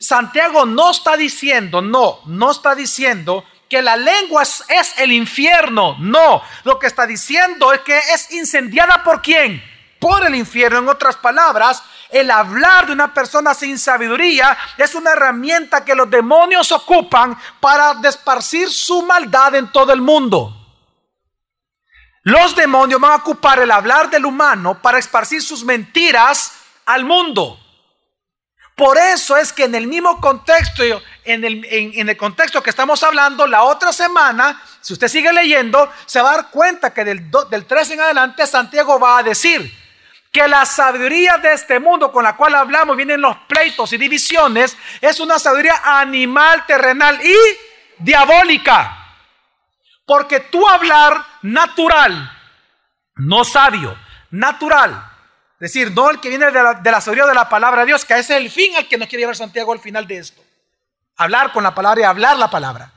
Santiago no está diciendo, no, no está diciendo que la lengua es, el infierno. No, lo que está diciendo es que es incendiada por quién? Por el infierno. En otras palabras, el hablar de una persona sin sabiduría es una herramienta que los demonios ocupan para desparcir su maldad en todo el mundo. Los demonios van a ocupar el hablar del humano para esparcir sus mentiras al mundo. Por eso es que en el mismo contexto, en el, en, el, contexto que estamos hablando, la otra semana, si usted sigue leyendo, se va a dar cuenta que del, del 3 en adelante Santiago va a decir que la sabiduría de este mundo con la cual hablamos, vienen los pleitos y divisiones, es una sabiduría animal, terrenal y diabólica. Porque tú hablar natural, no sabio, natural. Es decir, no el que viene de la, de la sabiduría de la palabra de Dios, que ese es el fin al que nos quiere llevar Santiago al final de esto. Hablar con la palabra y hablar la palabra.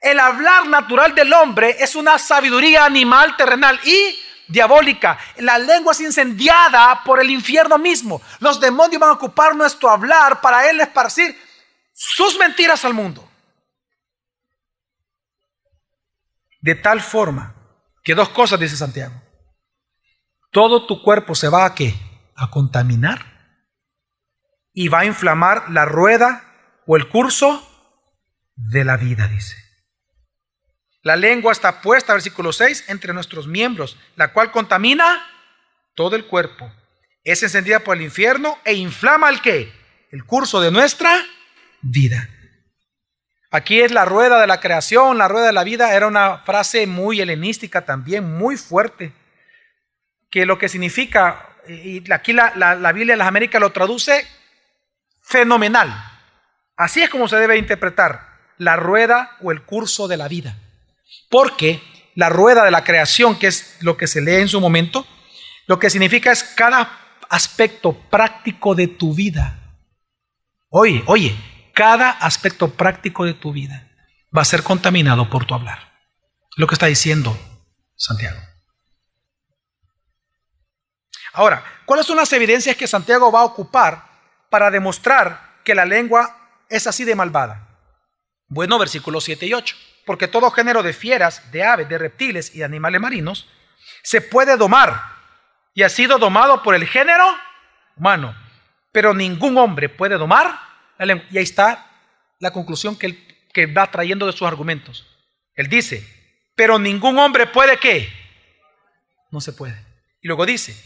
El hablar natural del hombre es una sabiduría animal, terrenal y diabólica. La lengua es incendiada por el infierno mismo. Los demonios van a ocupar nuestro hablar para él esparcir sus mentiras al mundo. De tal forma que dos cosas dice Santiago. Todo tu cuerpo se va a qué? A contaminar y va a inflamar la rueda o el curso de la vida, dice. La lengua está puesta, versículo 6, entre nuestros miembros, la cual contamina todo el cuerpo. Es encendida por el infierno e inflama el qué? El curso de nuestra vida. Aquí es la rueda de la creación, la rueda de la vida, era una frase muy helenística también, muy fuerte, que lo que significa, y aquí la, la Biblia de las Américas lo traduce fenomenal. Así es como se debe interpretar la rueda o el curso de la vida. Porque la rueda de la creación, que es lo que se lee en su momento, lo que significa es cada aspecto práctico de tu vida. Oye, oye, cada aspecto práctico de tu vida va a ser contaminado por tu hablar. Lo que está diciendo Santiago. Ahora, ¿cuáles son las evidencias que Santiago va a ocupar para demostrar que la lengua es así de malvada? Bueno, versículos 7 y 8. Porque todo género de fieras, de aves, de reptiles y de animales marinos se puede domar y ha sido domado por el género humano. Pero ningún hombre puede domar. Y ahí está la conclusión que él que va trayendo de sus argumentos. Él dice, pero ningún hombre puede qué? No se puede. Y luego dice,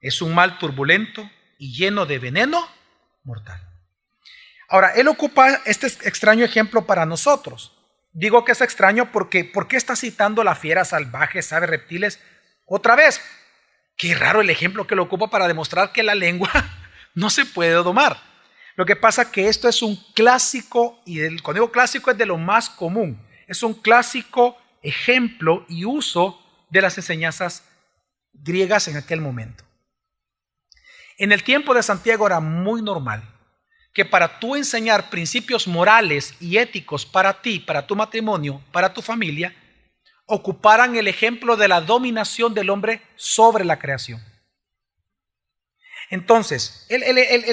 es un mal turbulento y lleno de veneno mortal. Ahora, él ocupa este extraño ejemplo para nosotros. Digo que es extraño porque ¿por qué está citando la fiera salvaje, sabe reptiles? Otra vez, qué raro el ejemplo que lo ocupa para demostrar que la lengua [laughs] no se puede domar. Lo que pasa es que esto es un clásico, y el, cuando digo clásico es de lo más común, es un clásico ejemplo y uso de las enseñanzas griegas en aquel momento. En el tiempo de Santiago era muy normal que para tú enseñar principios morales y éticos para ti, para tu matrimonio, para tu familia, ocuparan el ejemplo de la dominación del hombre sobre la creación. Entonces,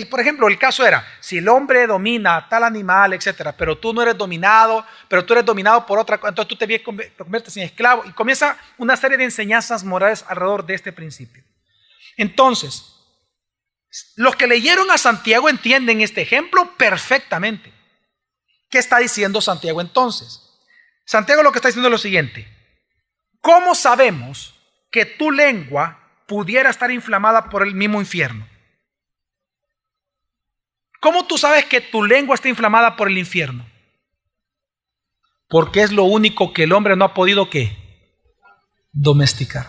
por ejemplo, el caso era, si el hombre domina tal animal, etcétera, pero tú no eres dominado, pero tú eres dominado por otra cosa, entonces tú te conviertes en esclavo y comienza una serie de enseñanzas morales alrededor de este principio. Entonces, los que leyeron a Santiago entienden este ejemplo perfectamente. ¿Qué está diciendo Santiago entonces? Santiago lo que está diciendo es lo siguiente. ¿Cómo sabemos que tu lengua pudiera estar inflamada por el mismo infierno. ¿Cómo tú sabes que tu lengua está inflamada por el infierno? Porque es lo único que el hombre no ha podido ¿qué? domesticar,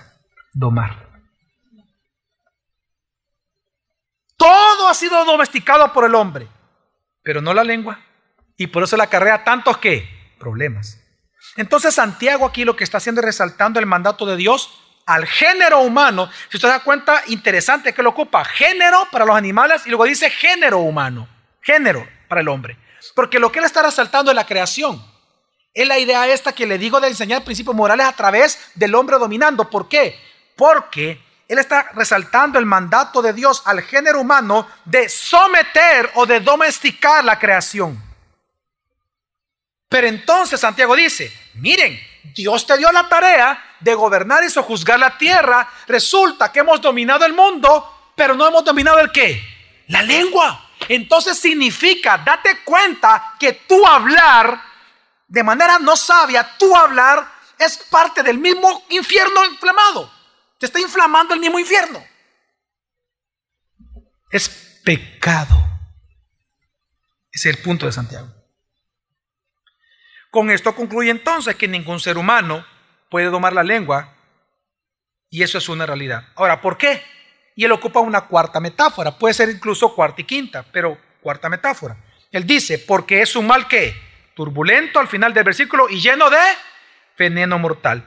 domar. Todo ha sido domesticado por el hombre, pero no la lengua. Y por eso la carrera tantos que problemas. Entonces Santiago aquí lo que está haciendo es resaltando el mandato de Dios al género humano, si usted se da cuenta, interesante que lo ocupa, género para los animales y luego dice género humano, género para el hombre. Porque lo que él está resaltando es la creación. Es la idea esta que le digo de enseñar principios morales a través del hombre dominando. ¿Por qué? Porque él está resaltando el mandato de Dios al género humano de someter o de domesticar la creación. Pero entonces Santiago dice, miren, Dios te dio la tarea de gobernar y sojuzgar la tierra. Resulta que hemos dominado el mundo, pero no hemos dominado el qué? La lengua. Entonces significa, date cuenta que tu hablar, de manera no sabia, tu hablar es parte del mismo infierno inflamado. Te está inflamando el mismo infierno. Es pecado. Es el punto de Santiago. Con esto concluye entonces que ningún ser humano puede domar la lengua y eso es una realidad. Ahora, ¿por qué? Y él ocupa una cuarta metáfora, puede ser incluso cuarta y quinta, pero cuarta metáfora. Él dice, porque es un mal que turbulento al final del versículo y lleno de veneno mortal.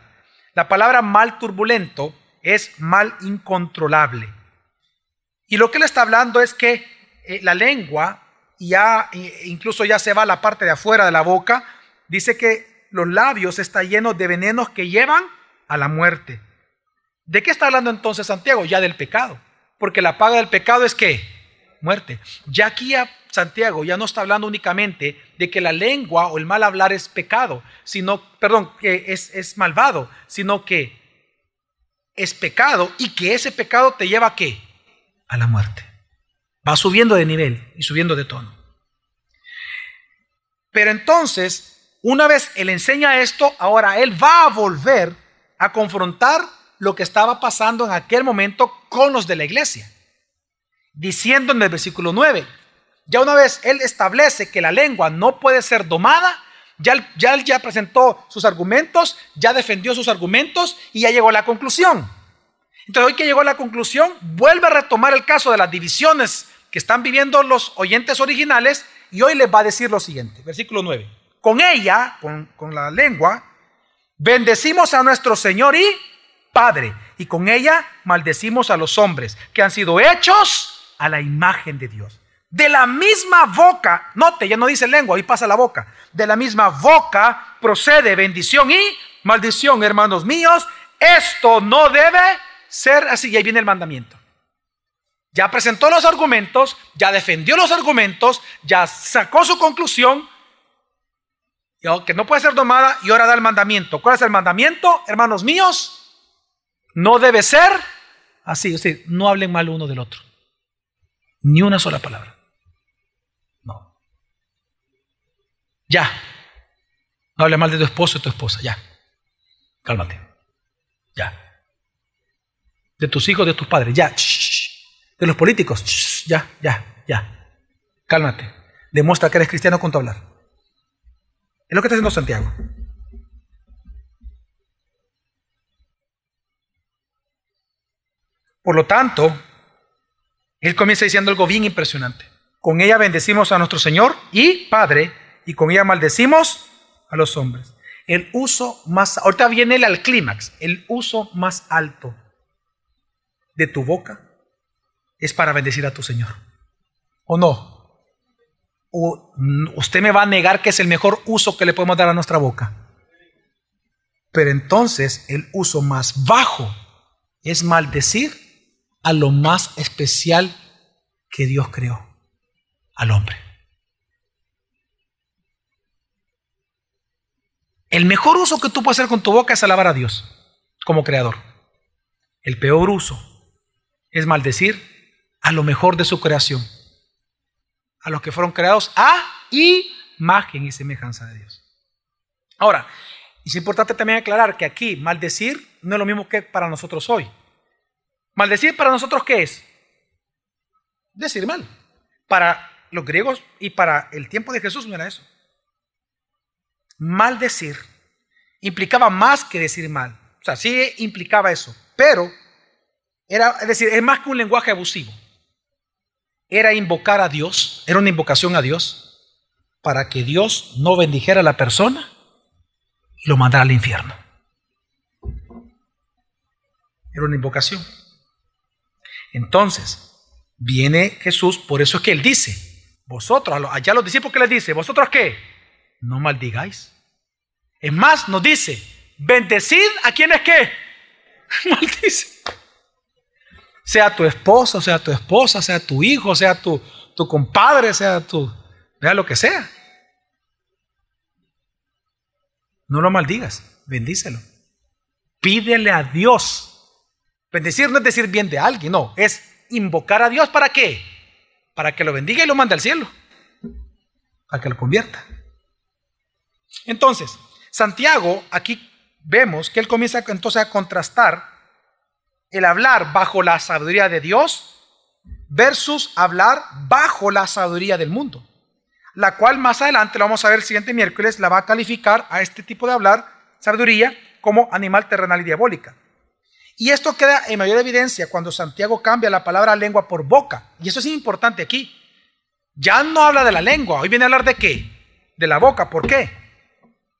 La palabra mal turbulento es mal incontrolable. Y lo que él está hablando es que eh, la lengua, ya, incluso ya se va a la parte de afuera de la boca, dice que los labios están llenos de venenos que llevan a la muerte. ¿De qué está hablando entonces Santiago? Ya del pecado. Porque la paga del pecado es que muerte. Ya aquí Santiago ya no está hablando únicamente de que la lengua o el mal hablar es pecado, sino, perdón, que es, es malvado, sino que es pecado y que ese pecado te lleva a qué? A la muerte. Va subiendo de nivel y subiendo de tono. Pero entonces, una vez él enseña esto, ahora él va a volver a confrontar lo que estaba pasando en aquel momento con los de la iglesia. Diciendo en el versículo 9, ya una vez él establece que la lengua no puede ser domada, ya, ya él ya presentó sus argumentos, ya defendió sus argumentos y ya llegó a la conclusión. Entonces hoy que llegó a la conclusión, vuelve a retomar el caso de las divisiones que están viviendo los oyentes originales y hoy les va a decir lo siguiente, versículo 9. Con ella, con, con la lengua, bendecimos a nuestro Señor y Padre, y con ella maldecimos a los hombres que han sido hechos a la imagen de Dios. De la misma boca, note, ya no dice lengua, ahí pasa la boca. De la misma boca procede bendición y maldición, hermanos míos. Esto no debe ser así. Y ahí viene el mandamiento. Ya presentó los argumentos, ya defendió los argumentos, ya sacó su conclusión, que no puede ser domada y ahora da el mandamiento. ¿Cuál es el mandamiento, hermanos míos? No debe ser así. O no hablen mal uno del otro. Ni una sola palabra. Ya. No hable mal de tu esposo y tu esposa. Ya. Cálmate. Ya. De tus hijos, de tus padres. Ya. De los políticos. Ya, ya, ya. Cálmate. Demuestra que eres cristiano con tu hablar. Es lo que está haciendo Santiago. Por lo tanto, él comienza diciendo algo bien impresionante. Con ella bendecimos a nuestro Señor y Padre, y con ella maldecimos a los hombres. El uso más, ahorita viene el al clímax, el uso más alto de tu boca es para bendecir a tu Señor. ¿O no? ¿O usted me va a negar que es el mejor uso que le podemos dar a nuestra boca? Pero entonces el uso más bajo es maldecir a lo más especial que Dios creó, al hombre. El mejor uso que tú puedes hacer con tu boca es alabar a Dios como creador. El peor uso es maldecir a lo mejor de su creación, a los que fueron creados a imagen y semejanza de Dios. Ahora, es importante también aclarar que aquí maldecir no es lo mismo que para nosotros hoy. Maldecir para nosotros, ¿qué es? Decir mal. Para los griegos y para el tiempo de Jesús no era eso. Maldecir implicaba más que decir mal. O sea, sí implicaba eso, pero era, es decir, es más que un lenguaje abusivo. Era invocar a Dios, era una invocación a Dios para que Dios no bendijera a la persona y lo mandara al infierno. Era una invocación. Entonces, viene Jesús, por eso es que Él dice, vosotros, allá los discípulos que les dice, vosotros qué, no maldigáis. Es más, nos dice, bendecid a quienes que [laughs] maldice. Sea tu esposo, sea tu esposa, sea tu hijo, sea tu, tu compadre, sea tu, vea lo que sea. No lo maldigas, bendícelo. Pídele a Dios Bendecir no es decir bien de alguien, no, es invocar a Dios para qué? Para que lo bendiga y lo mande al cielo, para que lo convierta. Entonces, Santiago, aquí vemos que él comienza entonces a contrastar el hablar bajo la sabiduría de Dios versus hablar bajo la sabiduría del mundo, la cual más adelante, lo vamos a ver el siguiente miércoles, la va a calificar a este tipo de hablar, sabiduría, como animal terrenal y diabólica. Y esto queda en mayor evidencia cuando Santiago cambia la palabra lengua por boca. Y eso es importante aquí. Ya no habla de la lengua, hoy viene a hablar de qué? De la boca. ¿Por qué?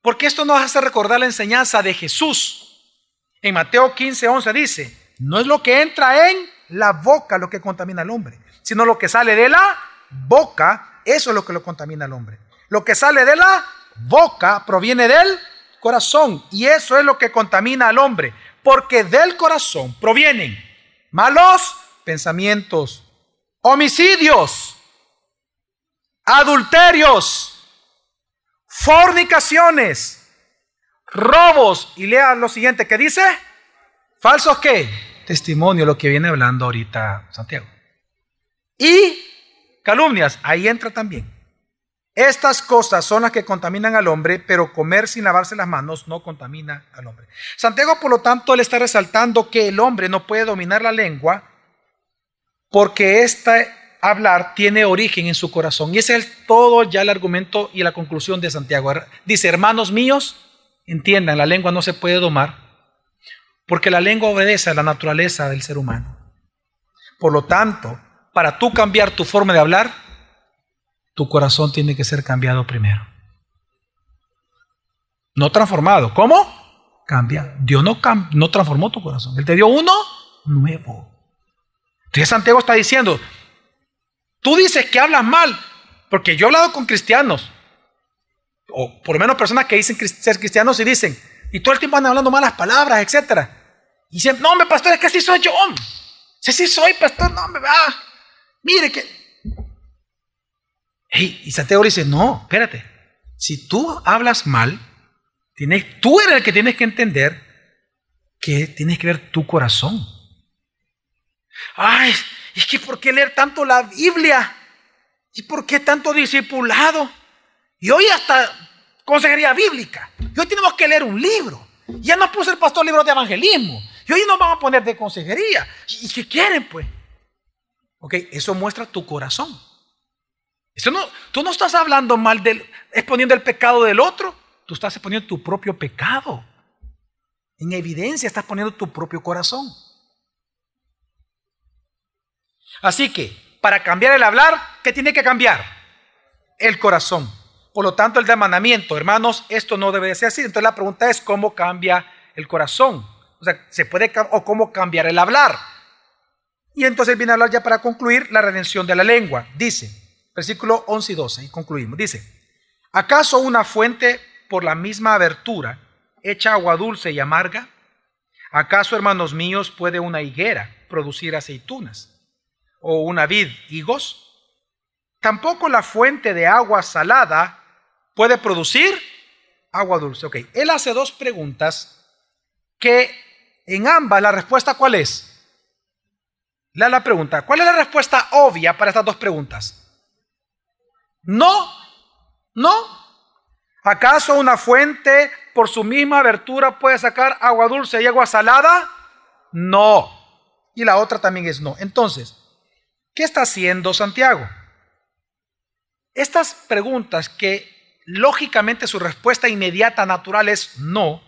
Porque esto nos hace recordar la enseñanza de Jesús. En Mateo 15, 11 dice, no es lo que entra en la boca lo que contamina al hombre, sino lo que sale de la boca, eso es lo que lo contamina al hombre. Lo que sale de la boca proviene del corazón y eso es lo que contamina al hombre, porque del corazón provienen malos pensamientos, homicidios, adulterios, fornicaciones, robos. Y lea lo siguiente que dice, falsos qué? Testimonio, lo que viene hablando ahorita Santiago. Y calumnias, ahí entra también. Estas cosas son las que contaminan al hombre, pero comer sin lavarse las manos no contamina al hombre. Santiago, por lo tanto, le está resaltando que el hombre no puede dominar la lengua porque este hablar tiene origen en su corazón. Y ese es todo ya el argumento y la conclusión de Santiago. Dice, hermanos míos, entiendan, la lengua no se puede domar porque la lengua obedece a la naturaleza del ser humano. Por lo tanto, para tú cambiar tu forma de hablar, tu corazón tiene que ser cambiado primero. No transformado. ¿Cómo? Cambia. Dios no, no transformó tu corazón. Él te dio uno nuevo. Entonces Santiago está diciendo, tú dices que hablas mal, porque yo he hablado con cristianos, o por lo menos personas que dicen ser cristianos y dicen, y todo el tiempo andan hablando malas palabras, etc. Y dicen, no, me pastor, es que así soy yo. Si soy pastor, no, me va. Mire que y Santiago dice, no, espérate, si tú hablas mal, tienes, tú eres el que tienes que entender que tienes que ver tu corazón. Ay, es que ¿por qué leer tanto la Biblia? ¿Y por qué tanto discipulado? Y hoy hasta consejería bíblica. Y hoy tenemos que leer un libro. Ya no puse el pastor libro de evangelismo. Y hoy nos vamos a poner de consejería. ¿Y qué quieren, pues? Ok, eso muestra tu corazón. Eso no, tú no estás hablando mal del, exponiendo el pecado del otro, tú estás exponiendo tu propio pecado. En evidencia estás poniendo tu propio corazón. Así que, para cambiar el hablar, ¿qué tiene que cambiar? El corazón. Por lo tanto, el mandamiento, hermanos, esto no debe ser así. Entonces la pregunta es, ¿cómo cambia el corazón? O sea, ¿se puede, o cómo cambiar el hablar? Y entonces viene a hablar ya para concluir la redención de la lengua. Dice, versículo 11 y 12, y concluimos. Dice, ¿acaso una fuente por la misma abertura echa agua dulce y amarga? ¿Acaso, hermanos míos, puede una higuera producir aceitunas? ¿O una vid higos? Tampoco la fuente de agua salada puede producir agua dulce. Ok, él hace dos preguntas que en ambas la respuesta cuál es? Lea la pregunta. ¿Cuál es la respuesta obvia para estas dos preguntas? No, no. ¿Acaso una fuente por su misma abertura puede sacar agua dulce y agua salada? No. Y la otra también es no. Entonces, ¿qué está haciendo Santiago? Estas preguntas que lógicamente su respuesta inmediata natural es no,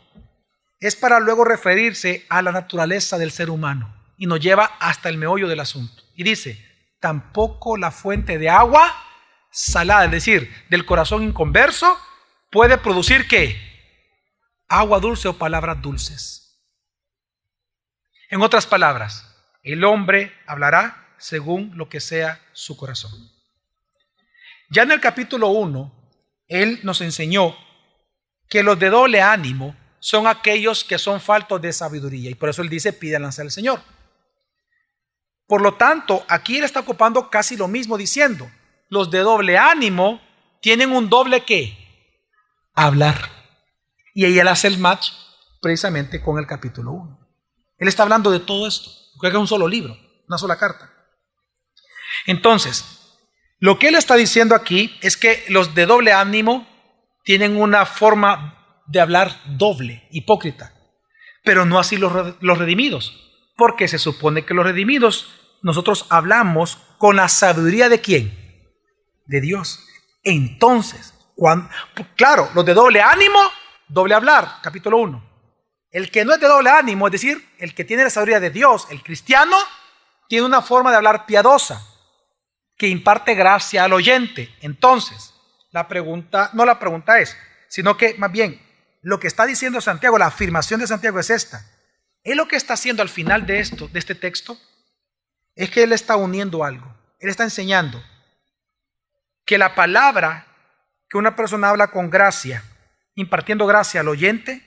es para luego referirse a la naturaleza del ser humano y nos lleva hasta el meollo del asunto. Y dice, tampoco la fuente de agua salada, es decir, del corazón inconverso, puede producir qué? Agua dulce o palabras dulces. En otras palabras, el hombre hablará según lo que sea su corazón. Ya en el capítulo 1, él nos enseñó que los de doble ánimo son aquellos que son faltos de sabiduría. Y por eso él dice, pídanse al Señor. Por lo tanto, aquí él está ocupando casi lo mismo diciendo, los de doble ánimo tienen un doble qué? Hablar. Y ahí él hace el match precisamente con el capítulo 1. Él está hablando de todo esto, que es un solo libro, una sola carta. Entonces, lo que él está diciendo aquí es que los de doble ánimo tienen una forma de hablar doble, hipócrita, pero no así los, los redimidos, porque se supone que los redimidos nosotros hablamos con la sabiduría de quién? de Dios. Entonces, claro, los de doble ánimo, doble hablar, capítulo 1. El que no es de doble ánimo, es decir, el que tiene la sabiduría de Dios, el cristiano, tiene una forma de hablar piadosa que imparte gracia al oyente. Entonces, la pregunta, no la pregunta es, sino que más bien lo que está diciendo Santiago, la afirmación de Santiago es esta. Él lo que está haciendo al final de esto, de este texto, es que Él está uniendo algo. Él está enseñando que la palabra que una persona habla con gracia, impartiendo gracia al oyente,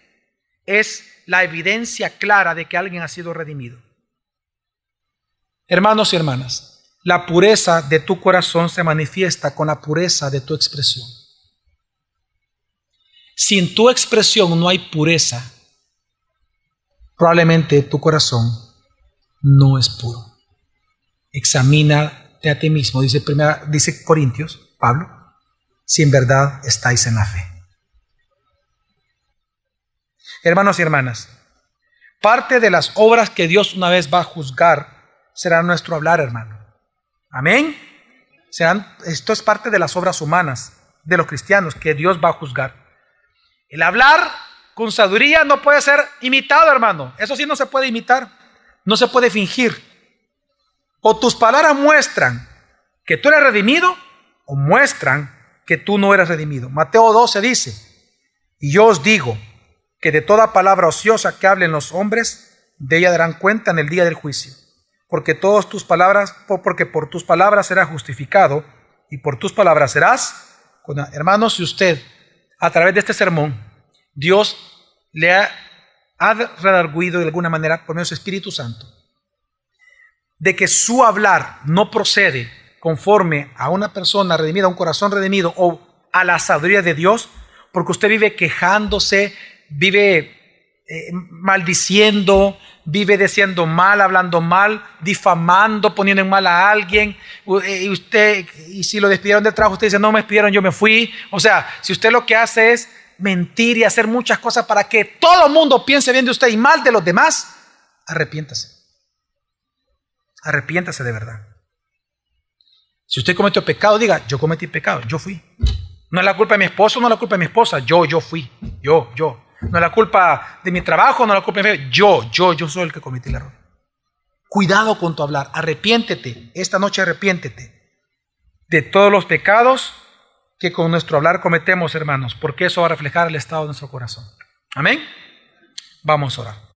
es la evidencia clara de que alguien ha sido redimido. Hermanos y hermanas, la pureza de tu corazón se manifiesta con la pureza de tu expresión. Sin tu expresión no hay pureza. Probablemente tu corazón no es puro. Examínate a ti mismo, dice, primera, dice Corintios, Pablo, si en verdad estáis en la fe. Hermanos y hermanas, parte de las obras que Dios una vez va a juzgar será nuestro hablar, hermano. Amén. Esto es parte de las obras humanas de los cristianos que Dios va a juzgar. El hablar con sabiduría no puede ser imitado, hermano. Eso sí no se puede imitar. No se puede fingir. O tus palabras muestran que tú eres redimido o muestran que tú no eres redimido. Mateo 12 dice, y yo os digo que de toda palabra ociosa que hablen los hombres, de ella darán cuenta en el día del juicio porque todas tus palabras, porque por tus palabras serás justificado y por tus palabras serás. Hermanos, si usted a través de este sermón Dios le ha, ha redarguido de alguna manera por medio su Espíritu Santo de que su hablar no procede conforme a una persona redimida, a un corazón redimido o a la sabiduría de Dios, porque usted vive quejándose, vive eh, maldiciendo, vive diciendo mal, hablando mal, difamando, poniendo en mal a alguien, eh, y usted, y si lo despidieron del trabajo, usted dice, no me despidieron, yo me fui. O sea, si usted lo que hace es mentir y hacer muchas cosas para que todo el mundo piense bien de usted y mal de los demás, arrepiéntase. Arrepiéntase de verdad. Si usted cometió pecado, diga, yo cometí pecado, yo fui. No es la culpa de mi esposo, no es la culpa de mi esposa, yo, yo fui, yo, yo. No es la culpa de mi trabajo, no es la culpa de mi... Yo, yo, yo soy el que cometí el error. Cuidado con tu hablar. Arrepiéntete. Esta noche arrepiéntete de todos los pecados que con nuestro hablar cometemos, hermanos, porque eso va a reflejar el estado de nuestro corazón. Amén. Vamos a orar.